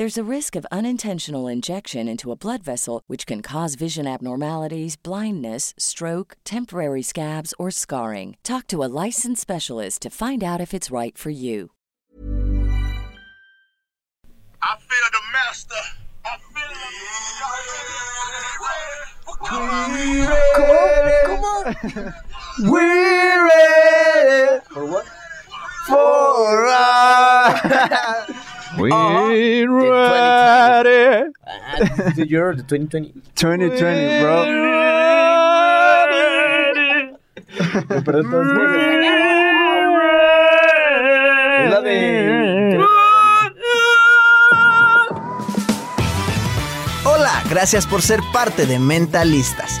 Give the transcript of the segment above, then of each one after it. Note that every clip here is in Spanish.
There's a risk of unintentional injection into a blood vessel, which can cause vision abnormalities, blindness, stroke, temporary scabs, or scarring. Talk to a licensed specialist to find out if it's right for you. I feel the master. I feel the We're ready For what? for a... We're ready. Ah, the year the 2020. 2020, bro. Pero entonces. Es la de. Hola, gracias por ser parte de Mentalistas.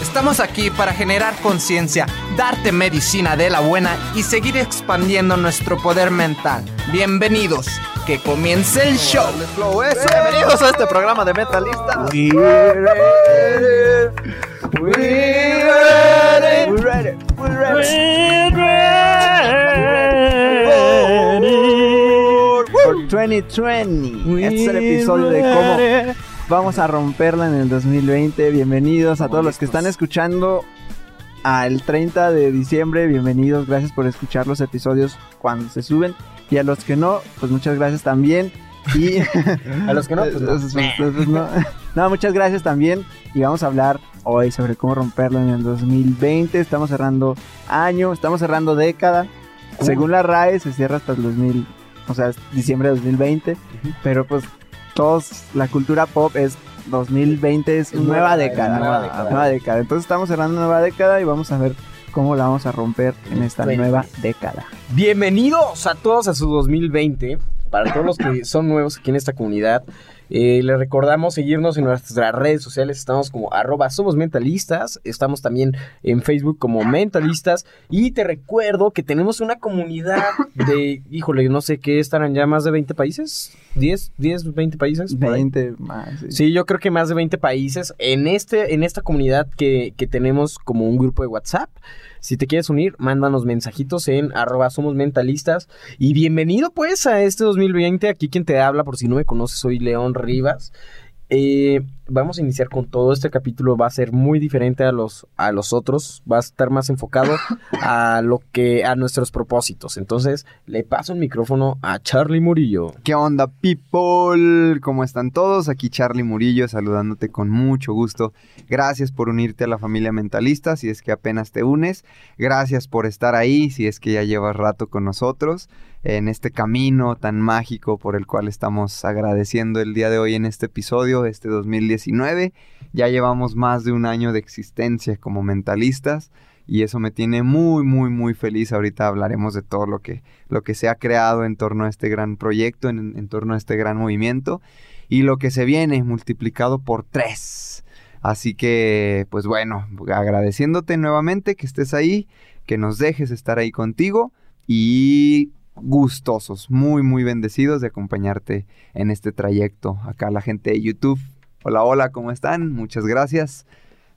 Estamos aquí para generar conciencia, darte medicina de la buena y seguir expandiendo nuestro poder mental. Bienvenidos, que comience el show. Bienvenidos a este programa de Metalista. Por 2020. Este es el episodio de cómo vamos a romperla en el 2020. Bienvenidos a todos los que están escuchando al 30 de diciembre. Bienvenidos, gracias por escuchar los episodios cuando se suben. Y a los que no, pues muchas gracias también. Y A los que no, pues no. Pues, pues, pues, no. No, muchas gracias también. Y vamos a hablar hoy sobre cómo romperlo en el 2020. Estamos cerrando año, estamos cerrando década. Según la RAE se cierra hasta el 2000, o sea, diciembre de 2020. Pero pues todos, la cultura pop es 2020, es Es nueva, nueva, década. nueva nueva década. década. Entonces estamos cerrando nueva década y vamos a ver cómo la vamos a romper en esta 20. nueva década. Bienvenidos a todos a su 2020. Para todos los que son nuevos aquí en esta comunidad, eh, les recordamos seguirnos en nuestras redes sociales. Estamos como arroba somos mentalistas. Estamos también en Facebook como mentalistas. Y te recuerdo que tenemos una comunidad de, híjole, no sé qué, estarán ya más de 20 países. ¿10? ¿10, 20 países? por ahí. 20 más. sí. Sí, yo creo que más de 20 países en este en esta comunidad que, que tenemos como un grupo de WhatsApp. Si te quieres unir, mándanos mensajitos en arroba somos mentalistas. Y bienvenido pues a este 2020. Aquí quien te habla, por si no me conoces, soy León Rivas. Eh, vamos a iniciar con todo. Este capítulo va a ser muy diferente a los, a los otros. Va a estar más enfocado a lo que, a nuestros propósitos. Entonces, le paso el micrófono a Charlie Murillo. ¿Qué onda, people? ¿Cómo están todos? Aquí Charlie Murillo saludándote con mucho gusto. Gracias por unirte a la familia mentalista si es que apenas te unes. Gracias por estar ahí si es que ya llevas rato con nosotros en este camino tan mágico por el cual estamos agradeciendo el día de hoy en este episodio, este 2019. Ya llevamos más de un año de existencia como mentalistas y eso me tiene muy muy muy feliz. Ahorita hablaremos de todo lo que lo que se ha creado en torno a este gran proyecto, en, en torno a este gran movimiento y lo que se viene multiplicado por tres. Así que, pues bueno, agradeciéndote nuevamente que estés ahí, que nos dejes estar ahí contigo y gustosos, muy, muy bendecidos de acompañarte en este trayecto. Acá la gente de YouTube. Hola, hola, ¿cómo están? Muchas gracias.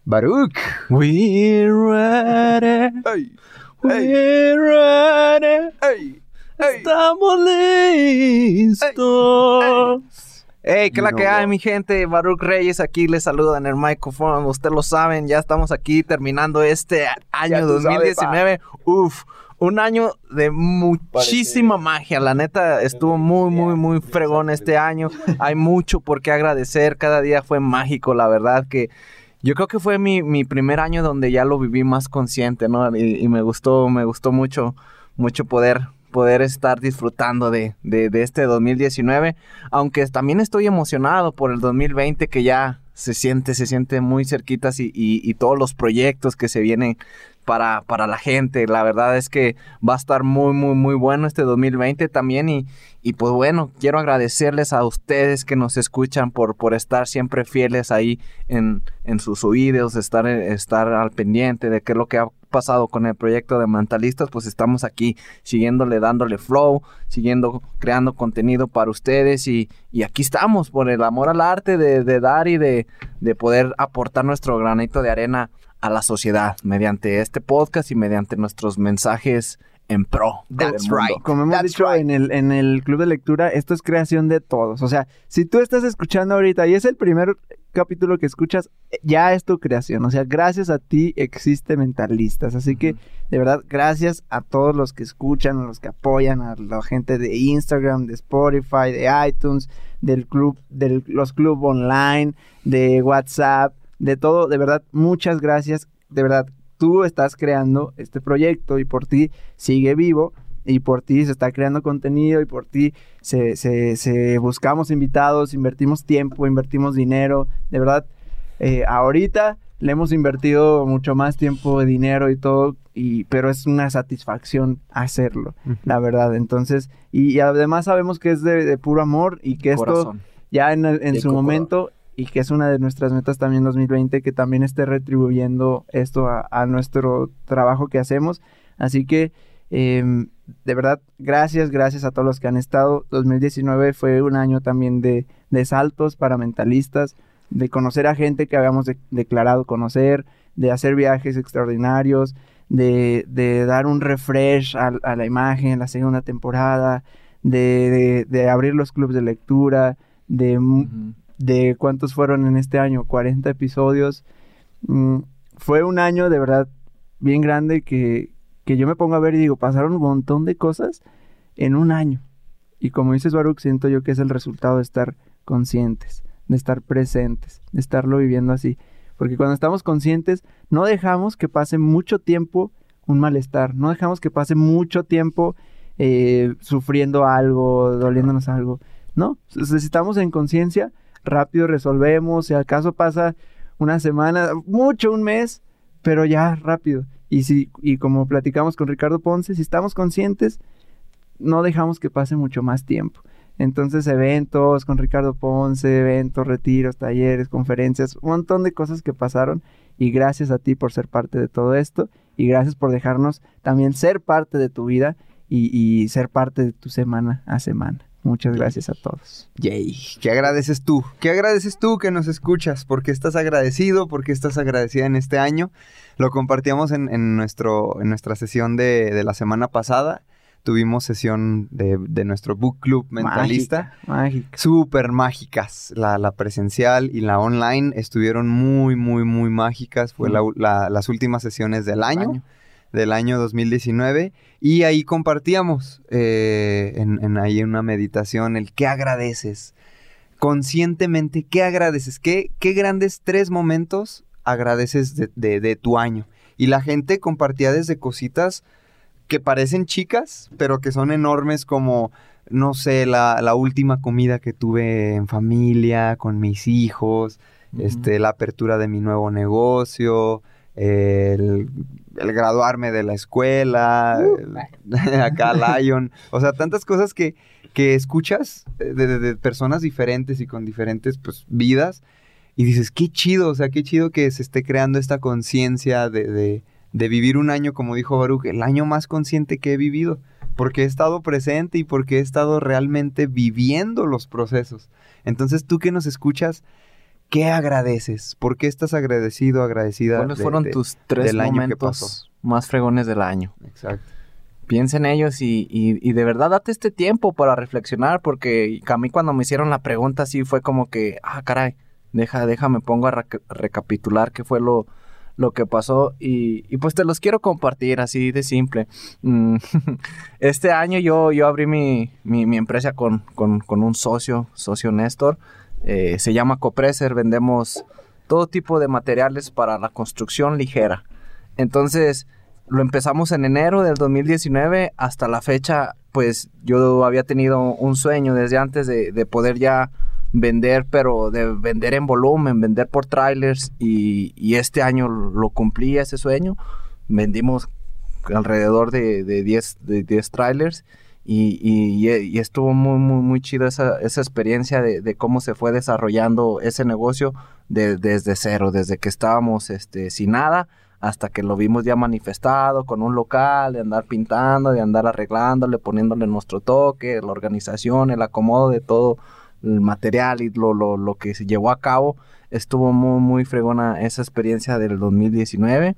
Baruch. We ready, Hey, we ready, hey, hey. estamos listos. Hey, ¿qué la No, que hay, mi gente? Baruch Reyes aquí les saluda en el micrófono. Ustedes lo saben, ya estamos aquí terminando este año tú sabes, 2019. Uf, un año de muchísima magia. La neta, estuvo muy, muy, muy fregón este año. Hay mucho por qué agradecer. Cada día fue mágico, la verdad que... Yo creo que fue mi, mi primer año donde ya lo viví más consciente, ¿no? Y, y me gustó, me gustó mucho, mucho poder, poder estar disfrutando de, de, de este 2019. Aunque también estoy emocionado por el 2020 que ya se siente, se siente muy cerquitas y, y, y todos los proyectos que se vienen para, para la gente. La verdad es que va a estar muy, muy, muy bueno este 2020 también. Y, y pues bueno, quiero agradecerles a ustedes que nos escuchan por, por estar siempre fieles ahí en, en sus oídos, estar, estar al pendiente de qué es lo que ha pasado con el proyecto de Mentalistas, pues estamos aquí siguiéndole, dándole flow, siguiendo creando contenido para ustedes y, y aquí estamos por el amor al arte de, de dar y de, de poder aportar nuestro granito de arena a la sociedad mediante este podcast y mediante nuestros mensajes en pro. That's right. Como hemos That's dicho right. en, el, en el club de lectura, esto es creación de todos. O sea, si tú estás escuchando ahorita y es el primer capítulo que escuchas, ya es tu creación. O sea, gracias a ti existe Mentalistas. Así que, de verdad, gracias a todos los que escuchan, a los que apoyan, a la gente de Instagram, de Spotify, de iTunes, del club, de los club online, de WhatsApp, de todo. De verdad, muchas gracias. De verdad, tú estás creando este proyecto y por ti sigue vivo y por ti se está creando contenido y por ti se, se- se buscamos invitados, invertimos tiempo, invertimos dinero. De verdad, eh, ahorita le hemos invertido mucho más tiempo, dinero y todo, y, pero es una satisfacción hacerlo, la verdad. Entonces, y, y además sabemos que es de, de puro amor y que esto ya en, el- en De su momento y que es una de nuestras metas también 2020 que también esté retribuyendo esto a, nuestro trabajo que hacemos así que em, de verdad gracias gracias a todos los que han estado 2019 fue un año también de, de saltos para mentalistas de conocer a gente que habíamos de- declarado conocer de hacer viajes extraordinarios de, de dar un refresh a, la imagen la segunda temporada de, abrir los clubes de lectura de. De cuántos fueron en este año, 40 episodios. Mm, fue un año de verdad bien grande que, que yo me pongo a ver y digo, pasaron un montón de cosas en un año. Y como dices, Baruch, siento yo que es el resultado de estar conscientes, de estar presentes, de estarlo viviendo así. Porque cuando estamos conscientes, no dejamos que pase mucho tiempo un malestar, no dejamos que pase mucho tiempo eh, sufriendo algo, doliéndonos algo. No, si estamos en conciencia, rápido resolvemos, si acaso pasa una semana, mucho un mes, pero ya rápido. Y si y como platicamos con Ricardo Ponce, si estamos conscientes, no dejamos que pase mucho más tiempo. Entonces, eventos con Ricardo Ponce, eventos, retiros, talleres, conferencias, un montón de cosas que pasaron. Y gracias a ti por ser parte de todo esto. Y gracias por dejarnos también ser parte de tu vida y, y ser parte de tu semana a semana. Muchas gracias a todos. Yay. ¿Qué agradeces tú? ¿Qué agradeces tú que nos escuchas? ¿Por qué estás agradecido? ¿Por qué estás agradecida en este año? Lo compartíamos en, en nuestro, en nuestra sesión de, de la semana pasada. Tuvimos sesión de, de nuestro book club mentalista. Mágica, mágica. Súper mágicas. La, la presencial y la online estuvieron muy, muy, muy mágicas. Fue la- la- las últimas sesiones del año, del año 2019. Y ahí compartíamos eh, en, en ahí una meditación el qué agradeces. Conscientemente, ¿qué agradeces? ¿Qué, qué grandes tres momentos agradeces de, de- de tu año? Y la gente compartía desde cositas que parecen chicas, pero que son enormes como no sé, la, la última comida que tuve en familia, con mis hijos, este, la apertura de mi nuevo negocio, el, graduarme de la escuela, el- acá Lion, o sea, tantas cosas que, que escuchas de personas diferentes y con diferentes pues, vidas y dices, qué chido, o sea, qué chido que se esté creando esta conciencia de, de- de vivir un año, como dijo Baruch, el año más consciente que he vivido, porque he estado presente y porque he estado realmente viviendo los procesos. Entonces, tú que nos escuchas, ¿qué agradeces? ¿Por qué estás agradecido, agradecida? ¿Cuáles de- fueron de- tus tres del año que pasó? momentos más fregones del año? Exacto. Piensa en ellos y, y- y de verdad date este tiempo para reflexionar, porque a mí cuando me hicieron la pregunta sí fue como que, ah, caray, deja, déjame pongo a reca- recapitular qué fue lo, lo que pasó y, y pues te los quiero compartir así de simple. Mm, este año yo, yo abrí mi, mi, mi empresa con, con, con un socio, socio Néstor, eh, se llama Copreser, vendemos todo tipo de materiales para la construcción ligera. Entonces, lo empezamos en enero del 2019 hasta la fecha, pues yo había tenido un sueño desde antes de, de poder ya vender, pero de vender en volumen, vender por trailers y, este año lo cumplí ese sueño. Vendimos alrededor de, de 10, de 10 trailers y, y- y estuvo muy, muy, muy chido esa, esa experiencia de, de cómo se fue desarrollando ese negocio de- desde cero, desde que estábamos este, sin nada hasta que lo vimos ya manifestado con un local, de andar pintando, de andar arreglándole, poniéndole nuestro toque, la organización, el acomodo de todo el material y lo, lo, lo que se llevó a cabo. Estuvo muy, muy fregona esa experiencia del 2019.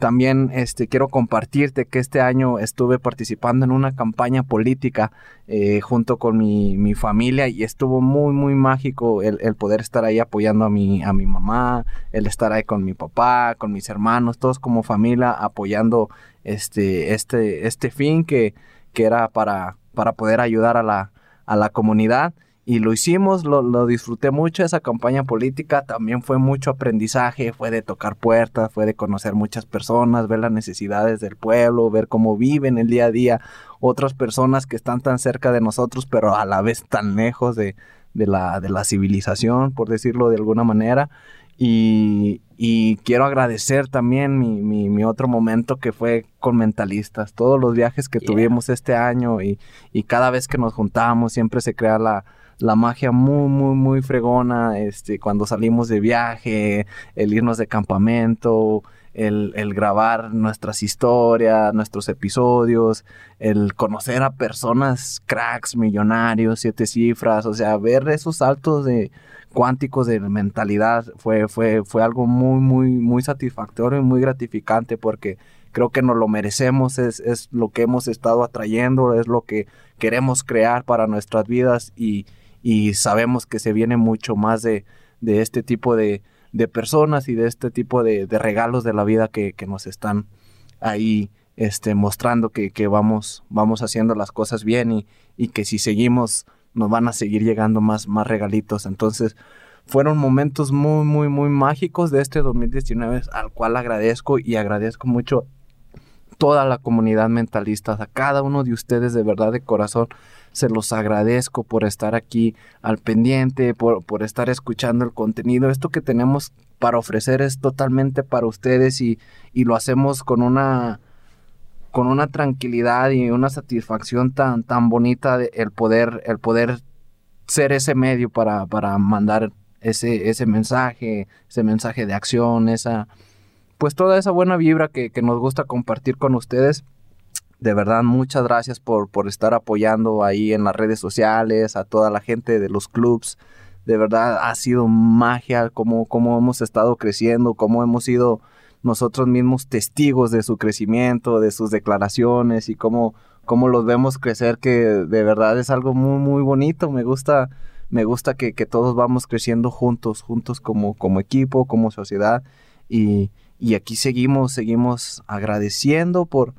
También este, quiero compartirte que este año estuve participando en una campaña política eh, junto con mi, mi familia y estuvo muy, muy mágico el, el poder estar ahí apoyando a mi, a mi mamá, el estar ahí con mi papá, con mis hermanos, todos como familia apoyando este, este, este fin que, que era para, para poder ayudar a la, a la comunidad. Y lo hicimos, lo, lo disfruté mucho esa campaña política, también fue mucho aprendizaje, fue de tocar puertas, fue de conocer muchas personas, ver las necesidades del pueblo, ver cómo viven el día a día otras personas que están tan cerca de nosotros, pero a la vez tan lejos de, de la, de la civilización, por decirlo de alguna manera. Y, y quiero agradecer también mi, mi, mi otro momento que fue con mentalistas, todos los viajes que tuvimos este año y, y cada vez que nos juntamos siempre se crea la, la magia muy, muy, muy fregona, este, cuando salimos de viaje, el irnos de campamento, el, el grabar nuestras historias, nuestros episodios, el conocer a personas cracks, millonarios, siete cifras, o sea, ver esos saltos de cuánticos de mentalidad fue, fue, fue algo muy, muy, muy satisfactorio y muy gratificante porque creo que nos lo merecemos, es, es lo que hemos estado atrayendo, es lo que queremos crear para nuestras vidas y, y sabemos que se viene mucho más de, de este tipo de, de personas y de este tipo de, de regalos de la vida que, que nos están ahí este, mostrando que, que vamos, vamos haciendo las cosas bien y, y que si seguimos nos van a seguir llegando más, más regalitos. Entonces, fueron momentos muy, muy, muy mágicos de este 2019 al cual agradezco y agradezco mucho toda la comunidad mentalista, a cada uno de ustedes de verdad de corazón. Se los agradezco por estar aquí al pendiente, por, por estar escuchando el contenido. Esto que tenemos para ofrecer es totalmente para ustedes y, y lo hacemos con una, con una tranquilidad y una satisfacción tan, tan bonita de el poder, el poder ser ese medio para, para mandar ese, ese mensaje, ese mensaje de acción, esa, pues toda esa buena vibra que, que nos gusta compartir con ustedes. De verdad, muchas gracias por, por estar apoyando ahí en las redes sociales, a toda la gente de los clubs. De verdad, ha sido magia cómo, cómo hemos estado creciendo, cómo hemos sido nosotros mismos testigos de su crecimiento, de sus declaraciones y cómo, cómo los vemos crecer, que de verdad es algo muy, muy bonito. Me gusta, me gusta que, que todos vamos creciendo juntos, juntos como, como equipo, como sociedad. Y, y aquí seguimos, seguimos agradeciendo por,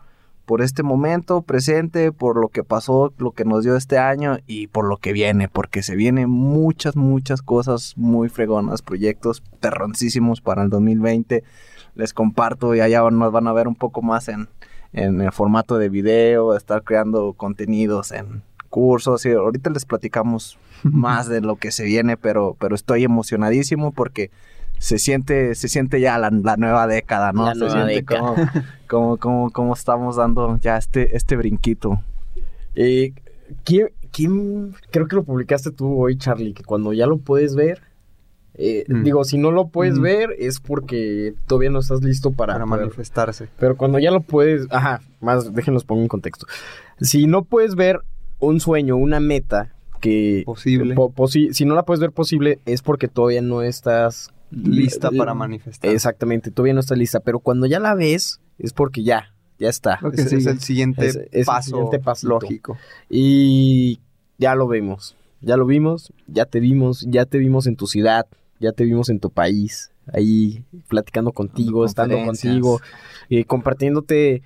por este momento presente, por lo que pasó, lo que nos dio este año y por lo que viene, porque se vienen muchas, muchas cosas muy fregonas, proyectos perroncísimos para el 2020 les comparto y allá nos van a ver un poco más en, en el formato de video, estar creando contenidos en cursos y ahorita les platicamos más de lo que se viene, pero, pero estoy emocionadísimo porque se siente, se siente ya la, la nueva década, ¿no? La se nueva siente década. Como, como, como, como estamos dando ya este, este brinquito. Eh, ¿quién, quién- creo que lo publicaste tú hoy, Charlie, que cuando ya lo puedes ver, Eh, Mm. Digo, si no lo puedes Mm. ver es porque todavía no estás listo para, Para poder- manifestarse. Pero cuando ya lo puedes, ajá, más déjenlos pongo en contexto. Si no puedes ver un sueño, una meta que Posible. po- posi- si no la puedes ver posible es porque todavía no estás Lista l- para manifestar. Exactamente, todavía no está lista, pero cuando ya la ves es porque ya, ya está. Ese es el siguiente Es- es el paso siguiente lógico. Y ya lo vemos, ya lo vimos, ya te vimos, ya te vimos en tu ciudad, ya te vimos en tu país, ahí platicando contigo, estando contigo, eh, compartiéndote,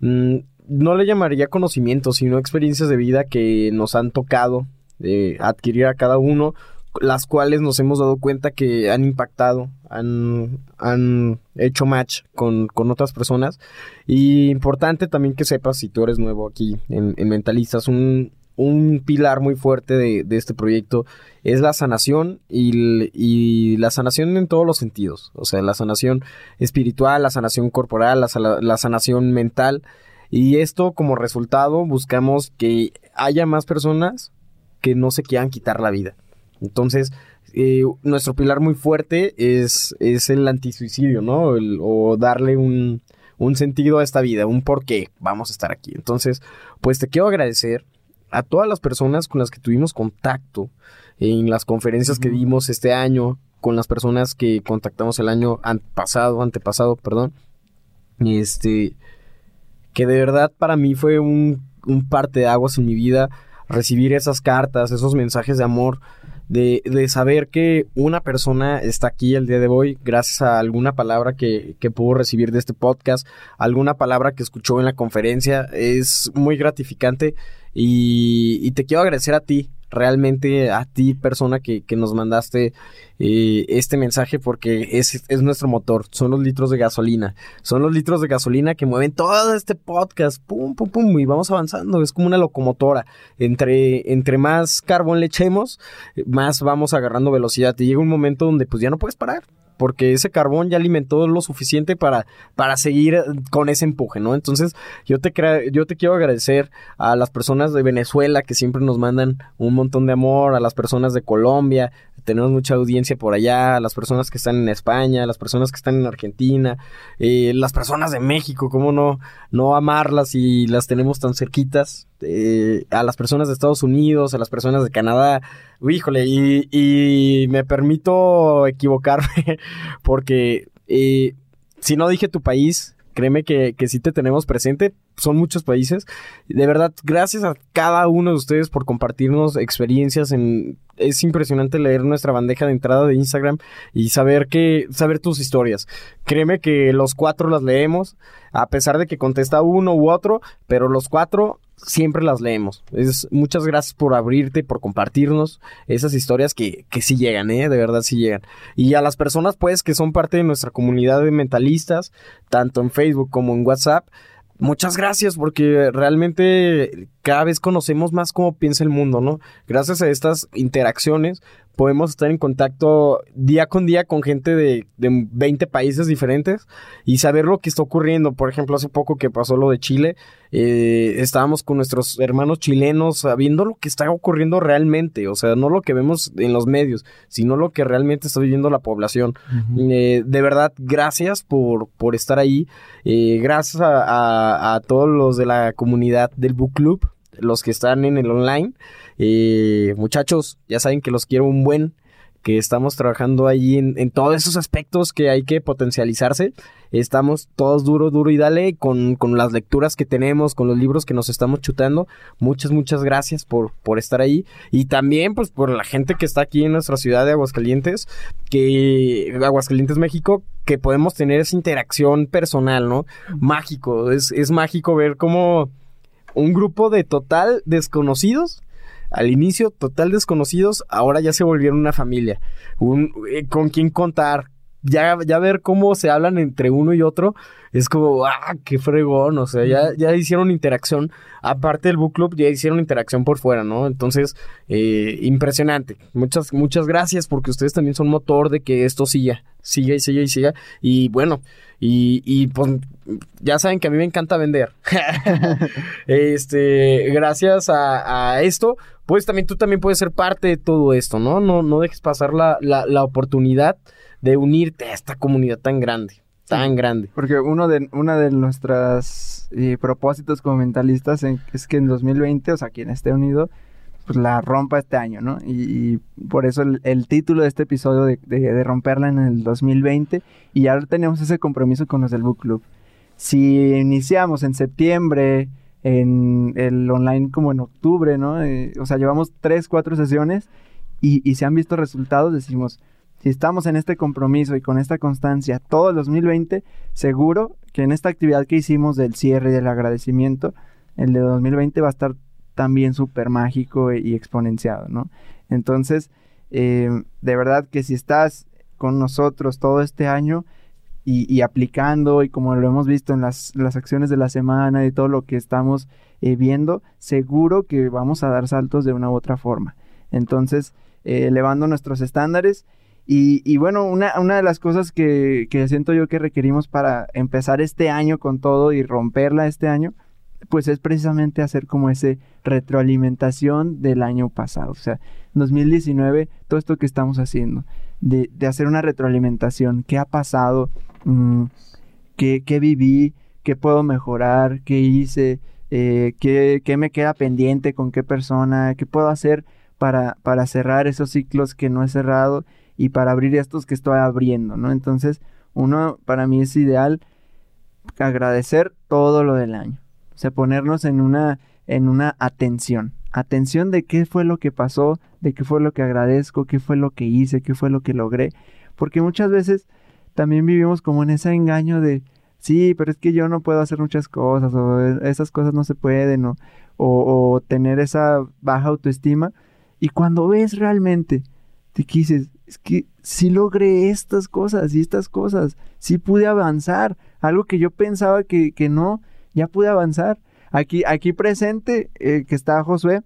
mm, no le llamaría conocimiento, sino experiencias de vida que nos han tocado eh, adquirir a cada uno, las cuales nos hemos dado cuenta que han impactado, han, han hecho match con, con otras personas. Y importante también que sepas, si tú eres nuevo aquí en, en Mentalistas, un, un pilar muy fuerte de, este proyecto es la sanación y, la sanación en todos los sentidos. O sea, la sanación espiritual, la sanación corporal, la, la sanación mental. Y esto como resultado buscamos que haya más personas que no se quieran quitar la vida. Entonces, eh, nuestro pilar muy fuerte es, es el antisuicidio, ¿no? El- o darle un, un sentido a esta vida, un por qué vamos a estar aquí. Entonces, pues te quiero agradecer a todas las personas con las que tuvimos contacto en las conferencias que dimos este año, con las personas que contactamos el año pasado, antepasado, perdón. Este, que de verdad para mí fue un, un parte de aguas en mi vida recibir esas cartas, esos mensajes de amor, de, de saber que una persona está aquí el día de hoy gracias a alguna palabra que, que pudo recibir de este podcast, alguna palabra que escuchó en la conferencia, es muy gratificante y, y te quiero agradecer a ti, realmente a ti persona que, nos mandaste eh, este mensaje porque es, es nuestro motor, son los litros de gasolina, son los litros de gasolina que mueven todo este podcast, pum, pum, pum, y vamos avanzando, es como una locomotora, entre, entre más carbón le echemos, más vamos agarrando velocidad y llega un momento donde pues ya no puedes parar. Porque ese carbón ya alimentó lo suficiente para, para seguir con ese empuje, ¿no? Entonces, yo te, yo te quiero agradecer a las personas de Venezuela que siempre nos mandan un montón de amor, a las personas de Colombia, tenemos mucha audiencia por allá, las personas que están en España, las personas que están en Argentina, eh, las personas de México, cómo no, no amarlas y las tenemos tan cerquitas, eh, a las personas de Estados Unidos, a las personas de Canadá, híjole, y, y me permito equivocarme porque eh, si no dije tu país, créeme que, que sí te tenemos presente, son muchos países. De verdad, gracias a cada uno de ustedes por compartirnos experiencias en... Es impresionante leer nuestra bandeja de entrada de Instagram y saber que... saber tus historias. Créeme que los cuatro las leemos, a pesar de que contesta uno u otro, pero los cuatro siempre las leemos. Es, muchas gracias por abrirte, por compartirnos esas historias que, que sí llegan, ¿eh? De verdad sí llegan. Y a las personas, pues, que son parte de nuestra comunidad de mentalistas, tanto en Facebook como en WhatsApp, muchas gracias porque realmente cada vez conocemos más cómo piensa el mundo, ¿no? Gracias a estas interacciones podemos estar en contacto día con día con gente de, de 20 países diferentes y saber lo que está ocurriendo. Por ejemplo, hace poco que pasó lo de Chile, eh, estábamos con nuestros hermanos chilenos sabiendo lo que está ocurriendo realmente, o sea, no lo que vemos en los medios, sino lo que realmente está viviendo la población. Eh, de verdad, gracias por, por estar ahí. Eh, gracias a, a- a todos los de la comunidad del Book Club, los que están en el online. Eh, muchachos, ya saben que los quiero un buen, que estamos trabajando ahí en, en todos esos aspectos que hay que potencializarse. Estamos todos duro, duro y dale con, con las lecturas que tenemos, con los libros que nos estamos chutando. Muchas, muchas gracias por, por estar ahí. Y también, pues, por la gente que está aquí en nuestra ciudad de Aguascalientes, que Aguascalientes, México, que podemos tener esa interacción personal, ¿no? Mágico. Es, es mágico ver cómo un grupo de total desconocidos al inicio total desconocidos, ahora ya se volvieron una familia, un, eh, con quien contar, ya, ya ver cómo se hablan entre uno y otro, es como, ah, qué fregón, o sea, ya, ya hicieron interacción, aparte del book club, ya hicieron interacción por fuera, ¿no? Entonces, eh, impresionante, muchas, muchas gracias, porque ustedes también son motor de que esto siga, siga y siga y siga, y bueno, y, y pues ya saben que a mí me encanta vender. este, gracias a, a esto, pues también tú también puedes ser parte de todo esto, ¿no? No, no dejes pasar la, la, la oportunidad de unirte a esta comunidad tan grande, tan grande. Porque uno de, una de nuestras eh, propósitos como mentalistas en- es que en 2020, o sea, quien esté unido, pues la rompa este año, ¿no? Y, y por eso el, el título de este episodio de, de- de romperla en el 2020 y ya tenemos ese compromiso con los del Book Club. Si iniciamos en septiembre, en el online como en octubre, ¿no? Eh, o sea, llevamos tres, cuatro sesiones y, y se han visto resultados, decimos, si estamos en este compromiso y con esta constancia todo el 2020, seguro que en esta actividad que hicimos del cierre y del agradecimiento, el de 2020 va a estar también súper mágico e- y exponenciado, ¿no? Entonces, eh, de verdad que si estás con nosotros todo este año y, aplicando y como lo hemos visto en las, las acciones de la semana y todo lo que estamos eh, viendo, seguro que vamos a dar saltos de una u otra forma. Entonces, eh, elevando nuestros estándares y, bueno, una, una de las cosas que, que siento yo que requerimos para empezar este año con todo y romperla este año, pues es precisamente hacer como ese retroalimentación del año pasado. O sea, 2019, todo esto que estamos haciendo, de, de hacer una retroalimentación, qué ha pasado, Mm, qué, qué viví, qué puedo mejorar, qué hice, eh, qué, qué me queda pendiente, con qué persona, qué puedo hacer para, para cerrar esos ciclos que no he cerrado y para abrir estos que estoy abriendo, ¿no? Entonces, uno, para mí es ideal agradecer todo lo del año. O sea, ponernos en una, en una atención. Atención de qué fue lo que pasó, de qué fue lo que agradezco, qué fue lo que hice, qué fue lo que logré. Porque muchas veces también vivimos como en ese engaño de, sí, pero es que yo no puedo hacer muchas cosas, o "E- esas cosas no se pueden, o, o, tener esa baja autoestima. Y cuando ves realmente, te quises, que sí logré estas cosas y estas cosas, sí pude avanzar, algo que yo pensaba que, que no, ya pude avanzar. Aquí, aquí presente, eh, que está Josué,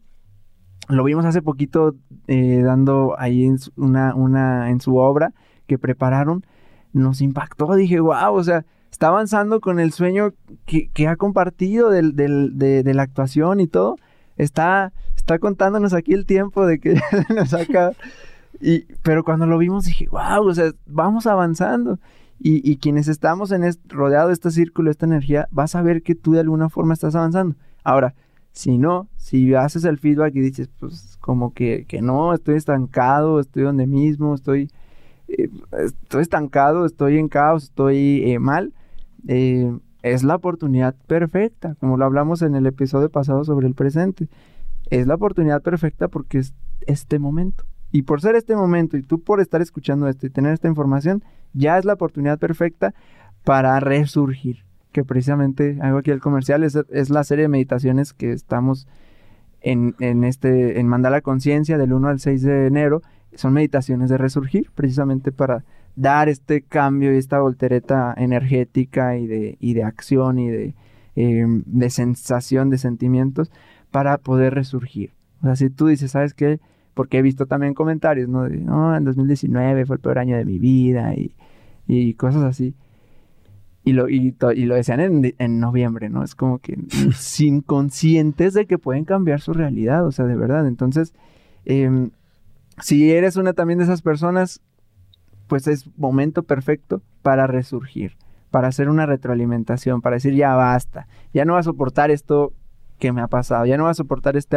lo vimos hace poquito eh, dando ahí en su, una, una, en su obra que prepararon, nos impactó, dije, wow, o sea, está avanzando con el sueño que, que ha compartido del, del- de, de la actuación y todo, está, está contándonos aquí el tiempo de que nos saca, y, pero cuando lo vimos dije, wow, o sea, vamos avanzando. Y, quienes estamos en rodeado de este círculo, esta energía, vas a ver que tú de alguna forma estás avanzando. Ahora, si no, si haces el feedback y dices, pues como que, que no, estoy estancado, estoy donde mismo, estoy, eh, estoy estancado, estoy en caos, estoy eh, mal, eh, es la oportunidad perfecta, como lo hablamos en el episodio pasado sobre el presente. Es la oportunidad perfecta porque es este momento. Y por ser este momento y tú por estar escuchando esto y tener esta información, ya es la oportunidad perfecta para resurgir. Que precisamente hago aquí el comercial, es, es la serie de meditaciones que estamos en, en este, en Mandala Conciencia del 1 al 6 de enero. Son meditaciones de resurgir, precisamente para dar este cambio y esta voltereta energética y de, y de acción y de, eh, de sensación, de sentimientos, para poder resurgir. O sea, si tú dices, ¿sabes qué? Porque he visto también comentarios, ¿no? De, no, en 2019 fue el peor año de mi vida y, y cosas así. Y lo, y, to- y lo decían en, en noviembre, ¿no? Es como que sin conscientes de que pueden cambiar su realidad, o sea, de verdad. Entonces, em, si eres una también de esas personas, pues es momento perfecto para resurgir, para hacer una retroalimentación, para decir ya basta, ya no va a soportar esto que me ha pasado, ya no va a soportar este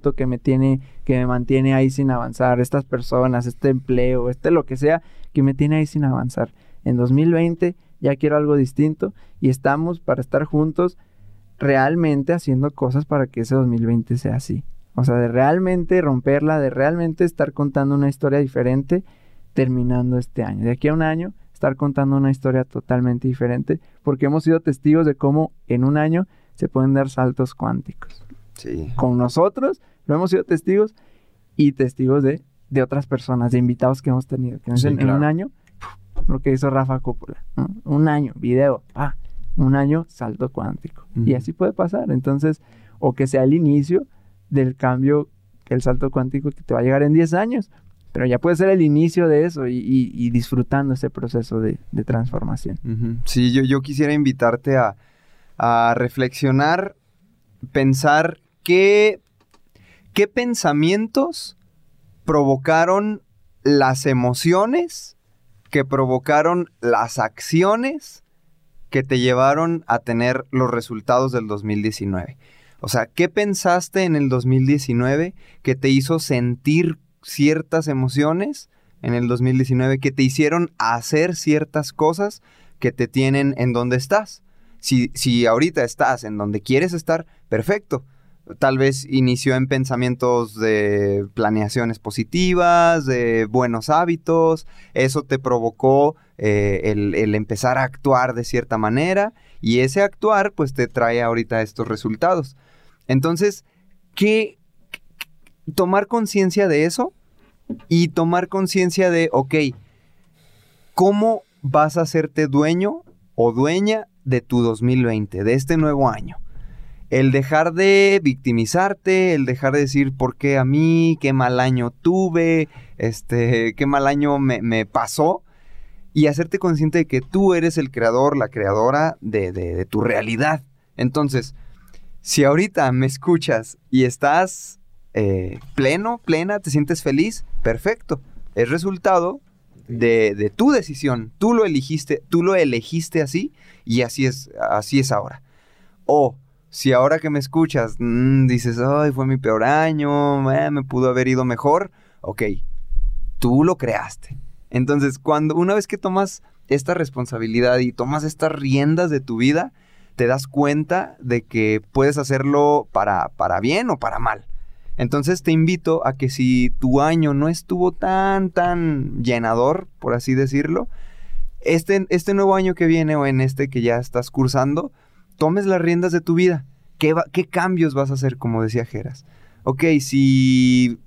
que me tiene, que me mantiene ahí sin avanzar, estas personas, este empleo, este lo que sea, que me tiene ahí sin avanzar. En 2020 ya quiero algo distinto y estamos para estar juntos realmente haciendo cosas para que ese 2020 sea así. O sea, de realmente romperla, de realmente estar contando una historia diferente terminando este año. De aquí a un año, estar contando una historia totalmente diferente, porque hemos sido testigos de cómo en un año se pueden dar saltos cuánticos. Sí. Con nosotros, lo hemos sido testigos y testigos de, de otras personas, de invitados que hemos tenido. Que en un año, lo que hizo Rafa Coppola. ¿no? Un año, video, ah, un año, salto cuántico. Y así puede pasar. Entonces, o que sea el inicio del cambio, el salto cuántico que te va a llegar en 10 años. Pero ya puede ser el inicio de eso y, y- y disfrutando ese proceso de, de transformación. Sí, yo, yo quisiera invitarte a, a reflexionar, pensar qué, qué pensamientos provocaron las emociones que provocaron las acciones que te llevaron a tener los resultados del 2019. O sea, ¿qué pensaste en el 2019 que te hizo sentir ciertas emociones en el 2019 que te hicieron hacer ciertas cosas que te tienen en donde estás? Si, si ahorita estás en donde quieres estar, perfecto. Tal vez inició en pensamientos de planeaciones positivas, de buenos hábitos, eso te provocó eh, el, empezar a actuar de cierta manera y ese actuar pues te trae ahorita estos resultados. Entonces, ¿qué? Tomar conciencia de eso y tomar conciencia de, ok, ¿cómo vas a hacerte dueño o dueña de tu 2020, de este nuevo año? El dejar de victimizarte, el dejar de decir por qué a mí, qué mal año tuve, este, qué mal año me, pasó, y hacerte consciente de que tú eres el creador, la creadora de, de- de tu realidad. Entonces, si ahorita me escuchas y estás eh, pleno, plena, te sientes feliz, perfecto. Es resultado de, de tu decisión. Tú lo elegiste, tú lo elegiste así y así es, así es ahora. O si ahora que me escuchas mm, dices, ay, fue mi peor año, eh, me pudo haber ido mejor, ok, tú lo creaste. Entonces, cuando una vez que tomas esta responsabilidad y tomas estas riendas de tu vida, te das cuenta de que puedes hacerlo para, para bien o para mal. Entonces te invito a que si tu año no estuvo tan, tan llenador, por así decirlo, este, este nuevo año que viene o en este que ya estás cursando, tomes las riendas de tu vida. ¿Qué, cambios vas a hacer, como decía Geras? Ok, si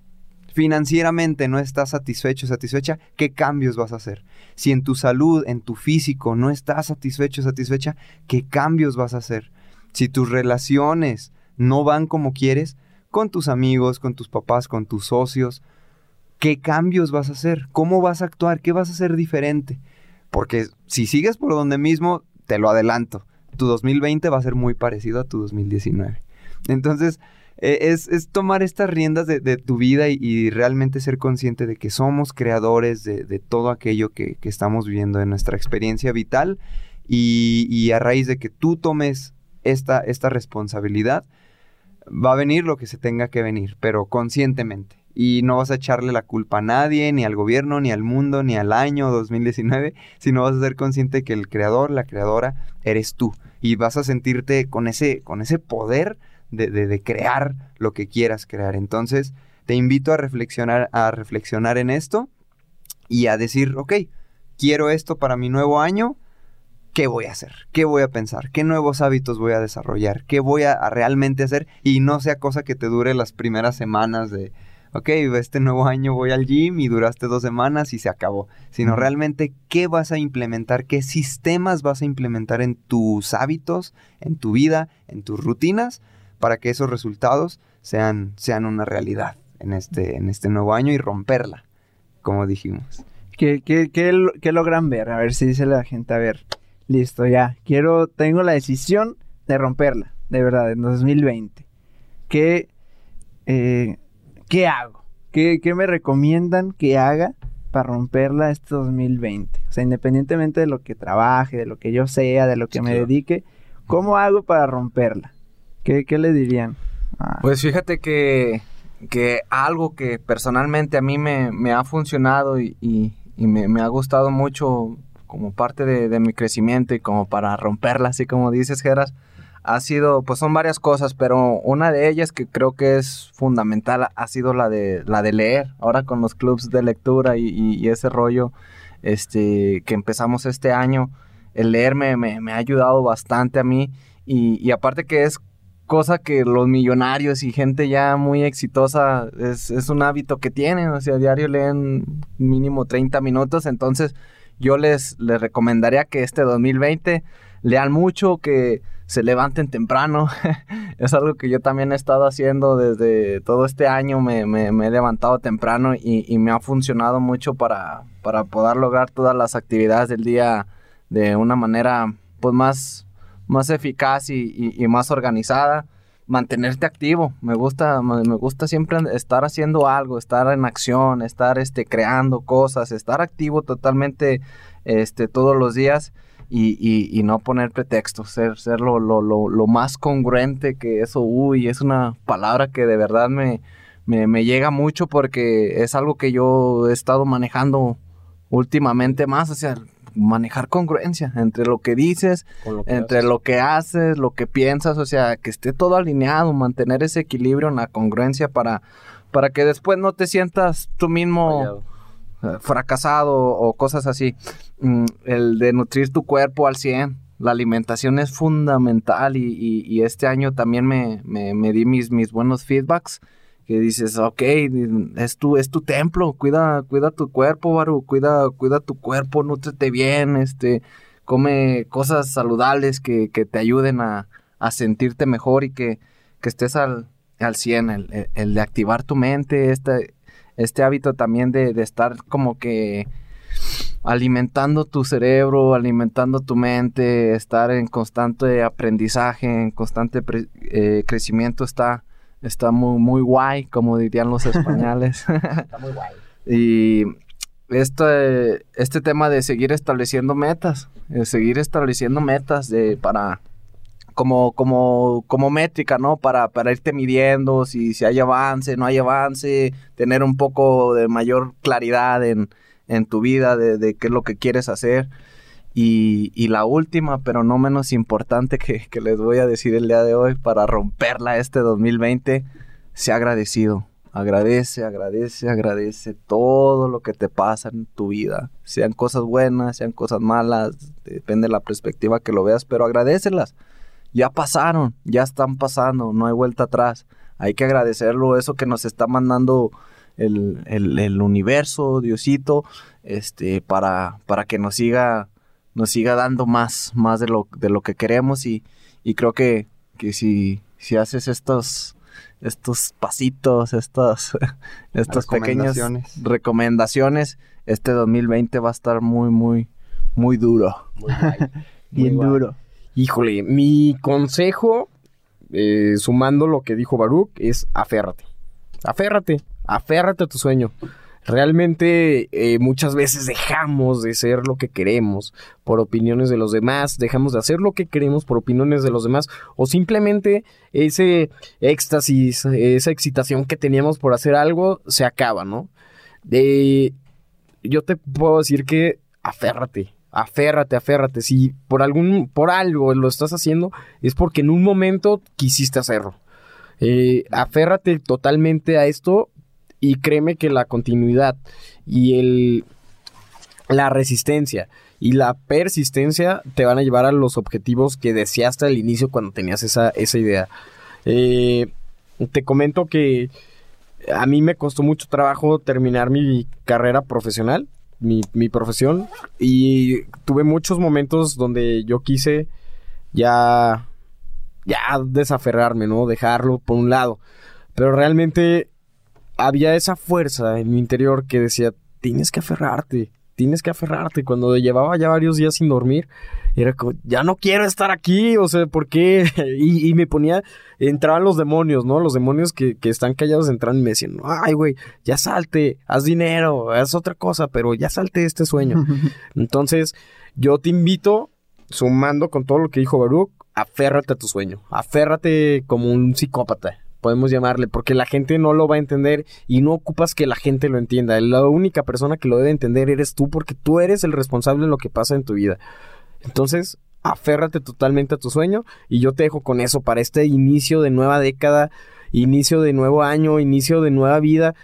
financieramente no estás satisfecho, satisfecha, ¿qué cambios vas a hacer? Si en tu salud, en tu físico no estás satisfecho, satisfecha, ¿qué cambios vas a hacer? Si tus relaciones no van como quieres, con tus amigos, con tus papás, con tus socios, ¿qué cambios vas a hacer? ¿Cómo vas a actuar? ¿Qué vas a hacer diferente? Porque si sigues por donde mismo, te lo adelanto, tu 2020 va a ser muy parecido a tu 2019. Entonces, eh, es, tomar estas riendas de, tu vida y, realmente ser consciente de que somos creadores de, todo aquello que, que estamos viviendo en nuestra experiencia vital y, y a raíz de que tú tomes esta, esta responsabilidad, va a venir lo que se tenga que venir, pero conscientemente. Y no vas a echarle la culpa a nadie, ni al gobierno, ni al mundo, ni al año 2019, sino vas a ser consciente que el creador, la creadora, eres tú. Y vas a sentirte con ese, con ese poder de, de- de crear lo que quieras crear. Entonces, te invito a reflexionar, a reflexionar en esto y a decir, ok, quiero esto para mi nuevo año, ¿qué voy a hacer? ¿Qué voy a pensar? ¿Qué nuevos hábitos voy a desarrollar? ¿Qué voy a, a realmente hacer? Y no sea cosa que te dure las primeras semanas de, ok, este nuevo año voy al gym y duraste dos semanas y se acabó. Sino realmente qué vas a implementar, qué sistemas vas a implementar en tus hábitos, en tu vida, en tus rutinas, para que esos resultados sean, sean una realidad en este, en este nuevo año y romperla, como dijimos. ¿Qué, qué, qué lo- qué logran ver? A ver si dice la gente, a ver, listo, ya. Quiero, tengo la decisión de romperla, de verdad, en 2020. ¿Qué, eh, ¿qué hago? ¿Qué, qué me recomiendan que haga para romperla este 2020? O sea, independientemente de lo que trabaje, de lo que yo sea, de lo que me dedique, ¿cómo hago para romperla? ¿Qué, qué le dirían? Ah, Pues fíjate que, que algo que personalmente a mí me, me ha funcionado y, y- y me, me ha gustado mucho como parte de, mi crecimiento y como para romperla, así como dices, Geras, ha sido, pues son varias cosas, pero una de ellas que creo que es fundamental ha sido la de, la de leer. Ahora con los clubs de lectura y, ese rollo este, que empezamos este año, el leer me, me- ha ayudado bastante a mí Y, y aparte que es cosa que los millonarios y gente ya muy exitosa es, es un hábito que tienen, o sea, a diario leen mínimo 30 minutos, entonces yo les, les recomendaría que este 2020 lean mucho, que se levanten temprano. es algo que yo también he estado haciendo desde todo este año. Me, me- he levantado temprano y, y me ha funcionado mucho para, para poder lograr todas las actividades del día de una manera pues más, más eficaz y- y más organizada. Mantenerte activo. Me gusta, me gusta siempre estar haciendo algo, estar en acción, estar este, creando cosas, estar activo totalmente este, todos los días y, y- y no poner pretextos, ser, ser lo, lo- lo- lo más congruente que eso, uy, es una palabra que de verdad me, me, me llega mucho porque es algo que yo he estado manejando últimamente más, o sea, manejar congruencia entre lo que dices, entre lo que haces, lo que piensas, o sea, que esté todo alineado, mantener ese equilibrio en la congruencia para, para que después no te sientas tú mismo eh, fracasado o cosas así. Mm, el de nutrir tu cuerpo al 100. La alimentación es fundamental y, y- y este año también me, me- me di mis, mis buenos feedbacks que dices, ok, es tu, es tu templo, cuida, cuida tu cuerpo, Baru, cuida, cuida tu cuerpo, nútrete bien, este, come cosas saludables que, que te ayuden a, a sentirte mejor y que, que estés al, al 100, el, el- de activar tu mente, este, este hábito también de, de estar como que alimentando tu cerebro, alimentando tu mente, estar en constante aprendizaje, en constante eh, crecimiento está, está muy, muy guay, como dirían los españoles. Está muy guay. Y este, este tema de seguir estableciendo metas, de seguir estableciendo metas de, para, como, como, como métrica, ¿no? Para, para irte midiendo si, si hay avance, no hay avance, tener un poco de mayor claridad en, en tu vida de, de qué es lo que quieres hacer. Y, la última, pero no menos importante que, que les voy a decir el día de hoy para romperla este 2020, sea agradecido. Agradece, agradece, agradece todo lo que te pasa en tu vida. Sean cosas buenas, sean cosas malas, depende de la perspectiva que lo veas, pero agradecelas. Ya pasaron, ya están pasando, no hay vuelta atrás. Hay que agradecerlo, eso que nos está mandando el, el- el universo, Diosito, este, para, para que nos siga, nos siga dando más, más de lo, de lo que queremos y, y creo que, que si, si haces estos, estos pasitos, estos, estos pequeños Recomendaciones. este 2020 va a estar muy, muy, muy duro. Bien guay. duro. Híjole, mi consejo, eh, sumando lo que dijo Baruch, es aférrate. Aférrate, aférrate a tu sueño. Realmente eh, muchas veces dejamos de ser lo que queremos por opiniones de los demás, dejamos de hacer lo que queremos por opiniones de los demás o simplemente ese éxtasis, esa excitación que teníamos por hacer algo se acaba, ¿no? De, yo te puedo decir que aférrate, aférrate, aférrate. Si por algún, por algo lo estás haciendo, es porque en un momento quisiste hacerlo. Eh, aférrate totalmente a esto y créeme que la continuidad y el, la resistencia y la persistencia te van a llevar a los objetivos que deseaste al inicio cuando tenías esa, esa idea. Eh, te comento que a mí me costó mucho trabajo terminar mi carrera profesional, mi, mi profesión, y tuve muchos momentos donde yo quise ya, ya desaferrarme, ¿no? Dejarlo por un lado. Pero realmente había esa fuerza en mi interior que decía, tienes que aferrarte, tienes que aferrarte. Cuando llevaba ya varios días sin dormir, era como, ya no quiero estar aquí, o sea, ¿por qué? Y, y me ponía, entraban los demonios, ¿no? Los demonios que, que están callados entran y me decían, ay, güey, ya salte, haz dinero, haz otra cosa, pero ya salte de este sueño. Entonces, yo te invito, sumando con todo lo que dijo Baruch, aférrate a tu sueño, aférrate como un psicópata. Podemos llamarle, porque la gente no lo va a entender y no ocupas que la gente lo entienda. La única persona que lo debe entender eres tú, porque tú eres el responsable de lo que pasa en tu vida. Entonces, aférrate totalmente a tu sueño y yo te dejo con eso para este inicio de nueva década, inicio de nuevo año, inicio de nueva vida.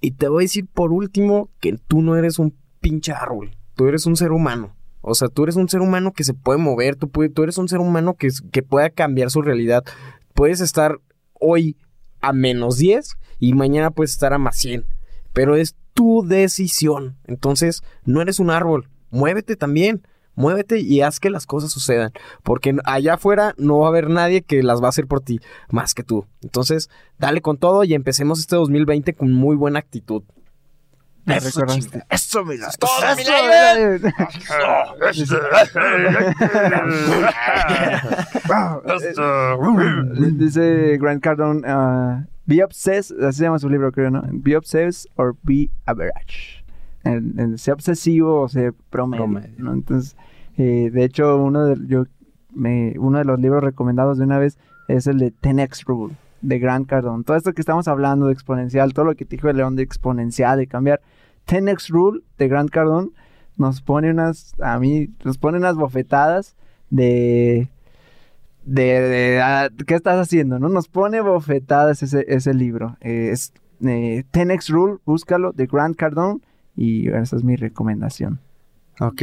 Y te voy a decir por último que tú no eres un pinche árbol, tú eres un ser humano. O sea, tú eres un ser humano que se puede mover, tú, tú eres un ser humano que, que pueda cambiar su realidad. Puedes estar hoy a menos 10 y mañana puedes estar a más 100. Pero es tu decisión. Entonces, no eres un árbol. Muévete también. Muévete y haz que las cosas sucedan. Porque allá afuera no va a haber nadie que las va a hacer por ti más que tú. Entonces, dale con todo y empecemos este 2020 con muy buena actitud. Me recordaste. Eso, mira. Wow. Eh, Dice Grant Cardone, uh, be obsessed, así se llama su libro creo, ¿no? Be obsessed or be average. El, el sea obsesivo o sea promedio, Promedio. ¿no? Entonces, eh, de hecho, uno de, yo, me, uno de los libros recomendados de una vez es el de 10X Rule, de Grant Cardone. Todo esto que estamos hablando de exponencial, todo lo que te dijo el León de exponencial, de cambiar. 10X Rule de Grant Cardone nos pone unas, a mí, nos pone unas bofetadas de de, qué estás haciendo, ¿no? Nos pone bofetadas ese, ese libro. Eh, es eh, 10X Rule, búscalo, de Grant Cardone, y esa es mi recomendación. Ok,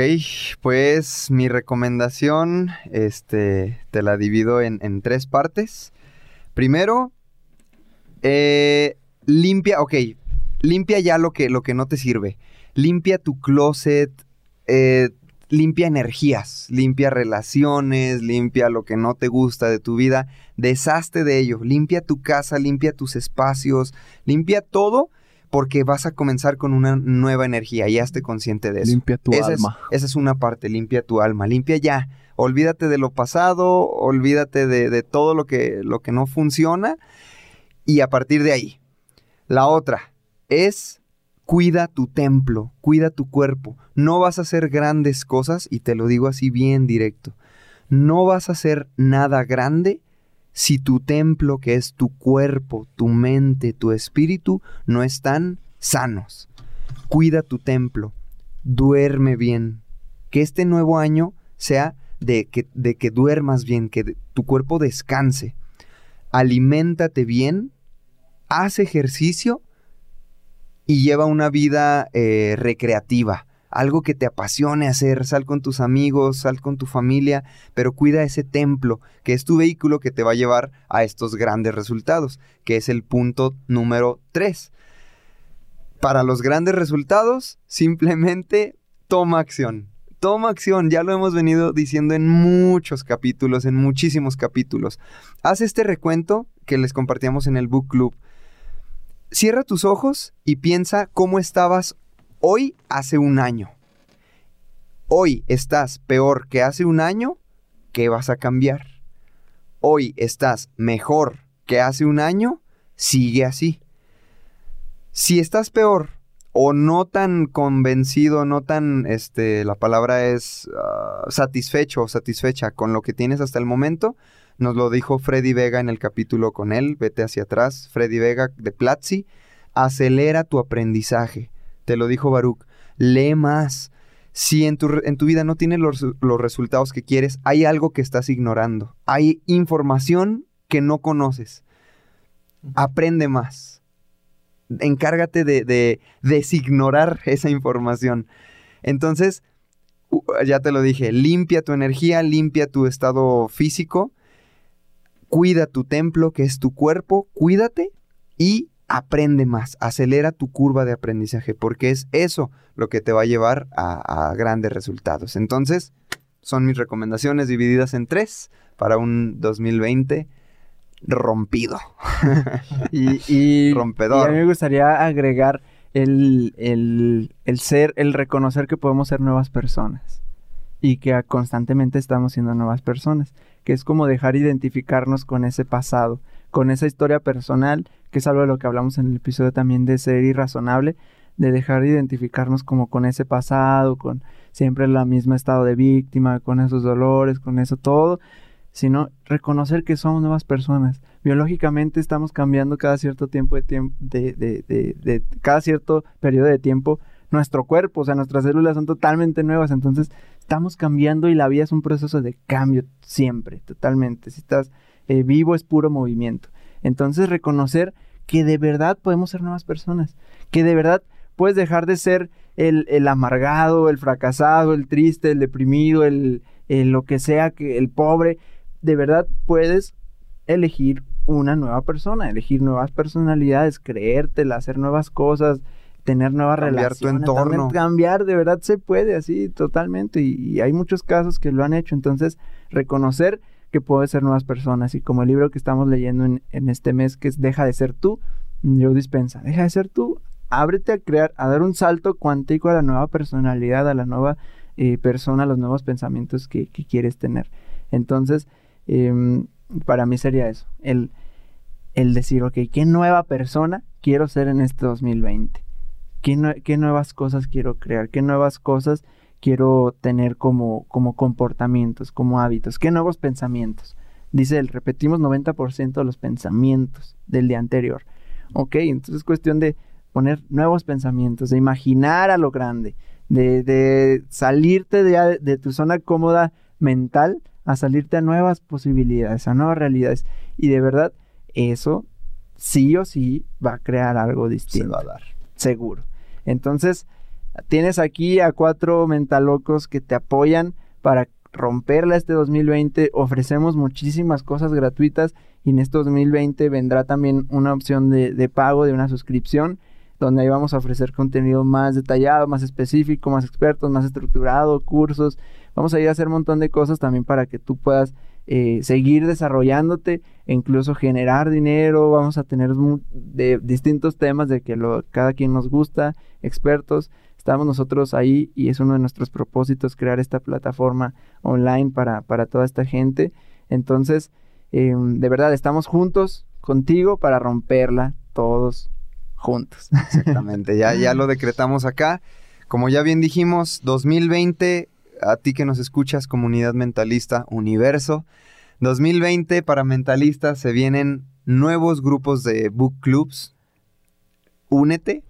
pues mi recomendación, este, te la divido en, en tres partes. Primero, eh, limpia, ok, limpia ya lo que, lo que no te sirve. Limpia tu closet, eh, limpia energías, limpia relaciones, limpia lo que no te gusta de tu vida, deshazte de ello, limpia tu casa, limpia tus espacios, limpia todo porque vas a comenzar con una nueva energía y hazte consciente de eso. Limpia tu esa alma. Es, esa es una parte, limpia tu alma, limpia ya. Olvídate de lo pasado, olvídate de, todo lo que, lo que no funciona y a partir de ahí. La otra es cuida tu templo, cuida tu cuerpo. No vas a hacer grandes cosas y te lo digo así bien directo. No vas a hacer nada grande si tu templo, que es tu cuerpo, tu mente, tu espíritu, no están sanos. Cuida tu templo, duerme bien. Que este nuevo año sea de que, de que duermas bien, que tu cuerpo descanse. Aliméntate bien, haz ejercicio y lleva una vida eh, recreativa. Algo que te apasione hacer, sal con tus amigos, sal con tu familia, pero cuida ese templo, que es tu vehículo que te va a llevar a estos grandes resultados, que es el punto número 3. Para los grandes resultados, simplemente toma acción. Toma acción, ya lo hemos venido diciendo en muchos capítulos, en muchísimos capítulos. Haz este recuento que les compartíamos en el Book Club. Cierra tus ojos y piensa cómo estabas hoy hace un año. Hoy estás peor que hace un año, ¿qué vas a cambiar? Hoy estás mejor que hace un año, sigue así. Si estás peor o no tan convencido, no tan, este, la palabra es ah, satisfecho o satisfecha con lo que tienes hasta el momento, nos lo dijo Freddy Vega en el capítulo con él, vete hacia atrás, Freddy Vega de Platzi, acelera tu aprendizaje, te lo dijo Baruch, lee más. Si en tu, en tu vida no tienes los, los resultados que quieres, hay algo que estás ignorando, hay información que no conoces. Aprende más. Encárgate de, de designorar esa información. Entonces, ya te lo dije, limpia tu energía, limpia tu estado físico, cuida tu templo, que es tu cuerpo, cuídate y aprende más, acelera tu curva de aprendizaje, porque es eso lo que te va a llevar a grandes resultados. Entonces, son mis recomendaciones divididas en tres para un 2020 rompido. Y, y- Rompedor. y a mí me gustaría agregar el, el- el ser, el reconocer que podemos ser nuevas personas y que constantemente estamos siendo nuevas personas, que es como dejar identificarnos con ese pasado, con esa historia personal, que es algo de lo que hablamos en el episodio también de ser irrazonable, de dejar de identificarnos como con ese pasado, con siempre el mismo estado de víctima, con esos dolores, con eso todo, sino reconocer que somos nuevas personas. Biológicamente estamos cambiando cada cierto tiempo de tiempo, de, de, de, de- cada cierto periodo de tiempo nuestro cuerpo, o sea, nuestras células son totalmente nuevas, entonces estamos cambiando y la vida es un proceso de cambio siempre, totalmente. Si estás eh, vivo es puro movimiento. Entonces reconocer que de verdad podemos ser nuevas personas, que de verdad puedes dejar de ser el, el amargado, el fracasado, el triste, el deprimido, el, el lo que sea, que el pobre. De verdad puedes elegir una nueva persona, elegir nuevas personalidades, creértela, hacer nuevas cosas, tener nuevas Cambiar tu relaciones. entorno. también cambiar, de verdad se puede así totalmente y, y hay muchos casos que lo han hecho. Entonces, reconocer que puedes ser nuevas personas y como el libro que estamos leyendo en, en este mes que es Deja de ser tú, yo dispensa, deja de ser tú, ábrete a crear, a dar un salto cuántico a la nueva personalidad, a la nueva eh, persona, a los nuevos pensamientos que, que quieres tener. Entonces, em, para mí sería eso, el, el decir, ok, ¿qué nueva persona quiero ser en este 2020? ¿Qué, nue- qué nuevas cosas quiero crear? ¿Qué nuevas cosas quiero tener como, como comportamientos, como hábitos? ¿Qué nuevos pensamientos? Dice él, repetimos 90% de los pensamientos del día anterior. Ok, entonces es cuestión de poner nuevos pensamientos, de imaginar a lo grande, de, salirte de tu zona cómoda mental a salirte a nuevas posibilidades, a nuevas realidades. Y de verdad, eso sí o sí va a crear algo distinto. va a dar. Seguro. Entonces, tienes aquí a cuatro mentalocos que te apoyan para romperla este 2020. Ofrecemos muchísimas cosas gratuitas y en este 2020 vendrá también una opción de, de pago de una suscripción donde ahí vamos a ofrecer contenido más detallado, más específico, más expertos, más estructurado, cursos. Vamos a ir a hacer un montón de cosas también para que tú puedas eh, seguir desarrollándote e incluso generar dinero. Vamos a tener de distintos temas de que lo, cada quien nos gusta, expertos. Estamos nosotros ahí y es uno de nuestros propósitos crear esta plataforma online para, para toda esta gente. Entonces, eh, de verdad, estamos juntos contigo para romperla todos juntos. Exactamente, ya, ya lo decretamos acá. Como ya bien dijimos, 2020, a ti que nos escuchas, comunidad mentalista, universo. 2020 para mentalistas se vienen nuevos grupos de book clubs. Únete.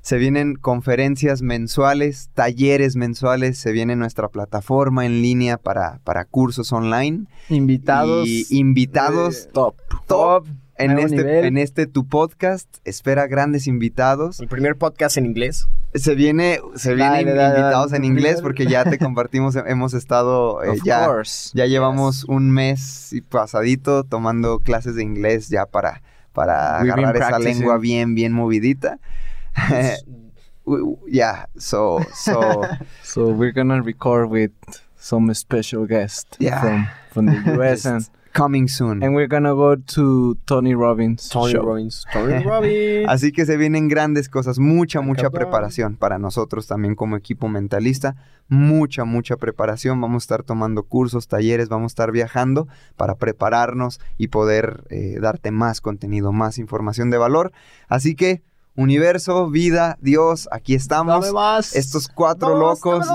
Se vienen conferencias mensuales, talleres mensuales, se viene nuestra plataforma en línea para, para cursos online. Invitados. Y invitados Top. top en este, nivel. en este tu podcast. Espera grandes invitados. El primer podcast en inglés. Se viene, se Dale, vienen dale, invitados dale. en inglés porque ya te compartimos, hemos estado eh, Of ya, course. ya llevamos un mes y pasadito tomando clases de inglés ya para, para We've agarrar esa lengua bien, bien movidita. Yeah, so, so, So we're gonna record with some special guest Yeah. from from the US and coming soon. and we're gonna go to Tony Robbins Tony show. Robbins. Tony Robbins. Así que se vienen grandes cosas, mucha, mucha preparación para nosotros también como equipo mentalista, mucha, mucha preparación. Vamos a estar tomando cursos, talleres, vamos a estar viajando para prepararnos y poder eh, darte más contenido, más información de valor. Así que, universo, vida, Dios, aquí estamos. Estos cuatro locos,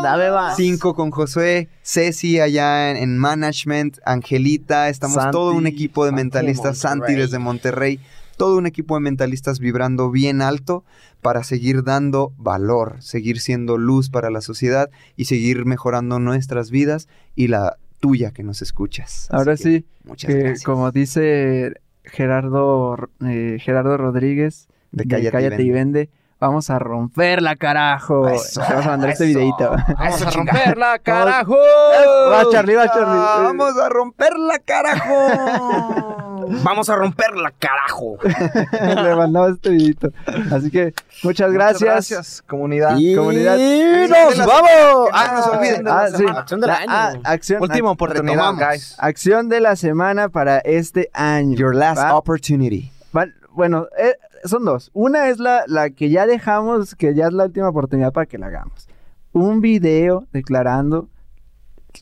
cinco con Josué, Ceci allá en, en management, Angelita, estamos Santi, todo un equipo de mentalistas, Santi desde Monterrey, todo un equipo de mentalistas vibrando bien alto para seguir dando valor, seguir siendo luz para la sociedad y seguir mejorando nuestras vidas y la tuya que nos escuchas. Así Ahora que, sí, muchas que gracias. como dice Gerardo, eh, Gerardo Rodríguez, De de Cállate y y Vende, vamos a romperla, carajo. Eso, Te vamos a mandar este videito. Vamos a romperla, carajo. Va, Charlie, va, Charlie. Ah, Vamos a romperla, carajo. Vamos a romperla, carajo. Le mandamos este videito. Así que muchas gracias. Muchas gracias, comunidad. Y comunidad. nos las- vamos. Ah, no se olviden. Ah, sí. Acción del La- año. ah, acción, Última oportunidad, guys. acción de la semana para este año. Your last ¿va? opportunity. Van- bueno, eh, son dos. Una es la, la que ya dejamos, que ya es la última oportunidad para que la hagamos. Un video declarando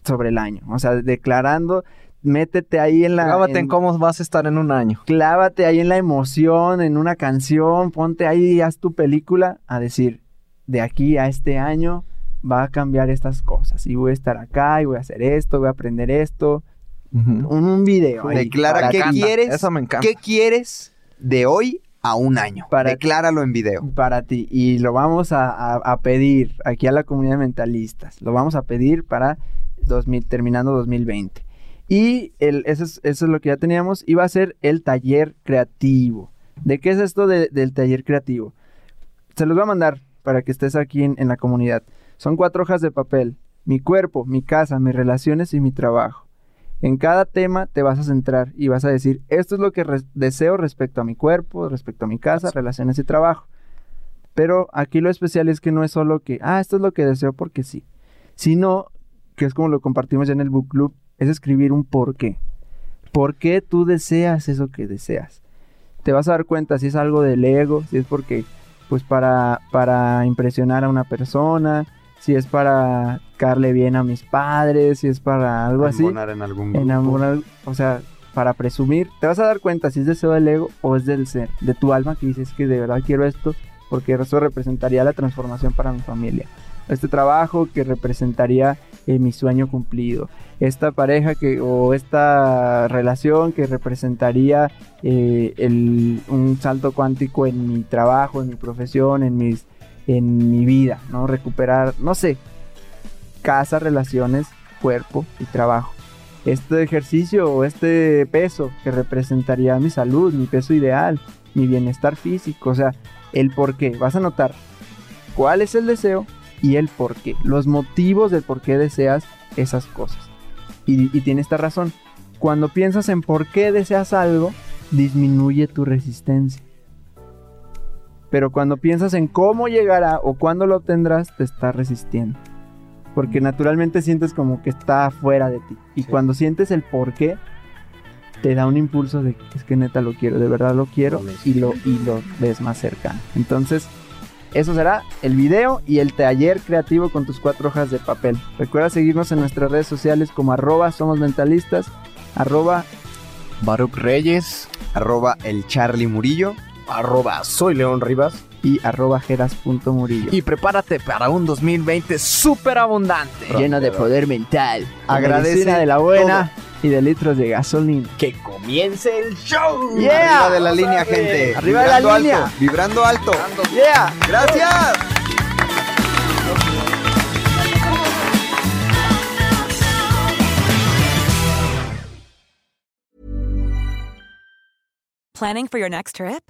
sobre el año. O sea, declarando, métete ahí en la... Grábate en en- cómo vas a estar en un año. clávate ahí en la emoción, en una canción, ponte ahí y haz tu película a decir, de aquí a este año va a cambiar estas cosas y voy a estar acá y voy a hacer esto, voy a aprender esto, un, un video. ahí Declara qué quieres. Eso me encanta. ¿Qué quieres de hoy a un año? Para- Decláralo en video. para ti y lo vamos a, a- a pedir aquí a la comunidad de mentalistas, lo vamos a pedir para 2000, terminando 2020. Y el, eso, es, eso es lo que ya teníamos, iba a ser el taller creativo. ¿De qué es esto de- del taller creativo? Se los voy a mandar para que estés aquí en, en la comunidad. Son cuatro hojas de papel. Mi cuerpo, mi casa, mis relaciones y mi trabajo. En cada tema te vas a centrar y vas a decir, esto es lo que deseo respecto a mi cuerpo, respecto a mi casa, relaciones y trabajo. Pero aquí lo especial es que no es solo que, ah, esto es lo que deseo porque sí, sino que es como lo compartimos ya en el book club, es escribir un por qué. ¿Por qué tú deseas eso que deseas? Te vas a dar cuenta si es algo del ego, si es porque, pues para, para impresionar a una persona, si es para caerle bien a mis padres, si es para algo así. Embonar en algún grupo. Enamorar, o sea, para presumir, te vas a dar cuenta si es deseo del ego o es del ser, de tu alma que dices que de verdad quiero esto porque eso representaría la transformación para mi familia. Este trabajo que representaría eh, mi sueño cumplido. Esta pareja que o esta relación que representaría eh, el- un salto cuántico en mi trabajo, en mi profesión, en mis en mi vida, ¿no? Recuperar, no sé, casa, relaciones, cuerpo y trabajo este ejercicio o este peso que representaría mi salud, mi peso ideal, mi bienestar físico, o sea, el por qué. Vas a notar cuál es el deseo y el por qué, los motivos del por qué deseas esas cosas. Y, y tiene esta razón. Cuando piensas en por qué deseas algo, disminuye tu resistencia. Pero cuando piensas en cómo llegará o cuándo lo obtendrás, te estás resistiendo porque naturalmente sientes como que está fuera de ti. Y cuando sientes el por qué, te da un impulso de es que neta lo quiero, de verdad lo quiero y lo, y lo ves más cercano. Entonces, eso será el video y el taller creativo con tus cuatro hojas de papel. Recuerda seguirnos en nuestras redes sociales como arroba somos mentalistas, arroba Baruch Reyes. Arroba el Charlie Murillo. Arroba soy León Rivas. y arroba jeras.murillo. Y prepárate para un 2020 súper abundante. lleno de poder mental. Agradece de la buena y de litros de gasolina. Que comience el show. Yeah. Arriba de la línea, gente. Arriba de la línea. alto, vibrando alto. Yeah. Gracias. Planning for your next trip?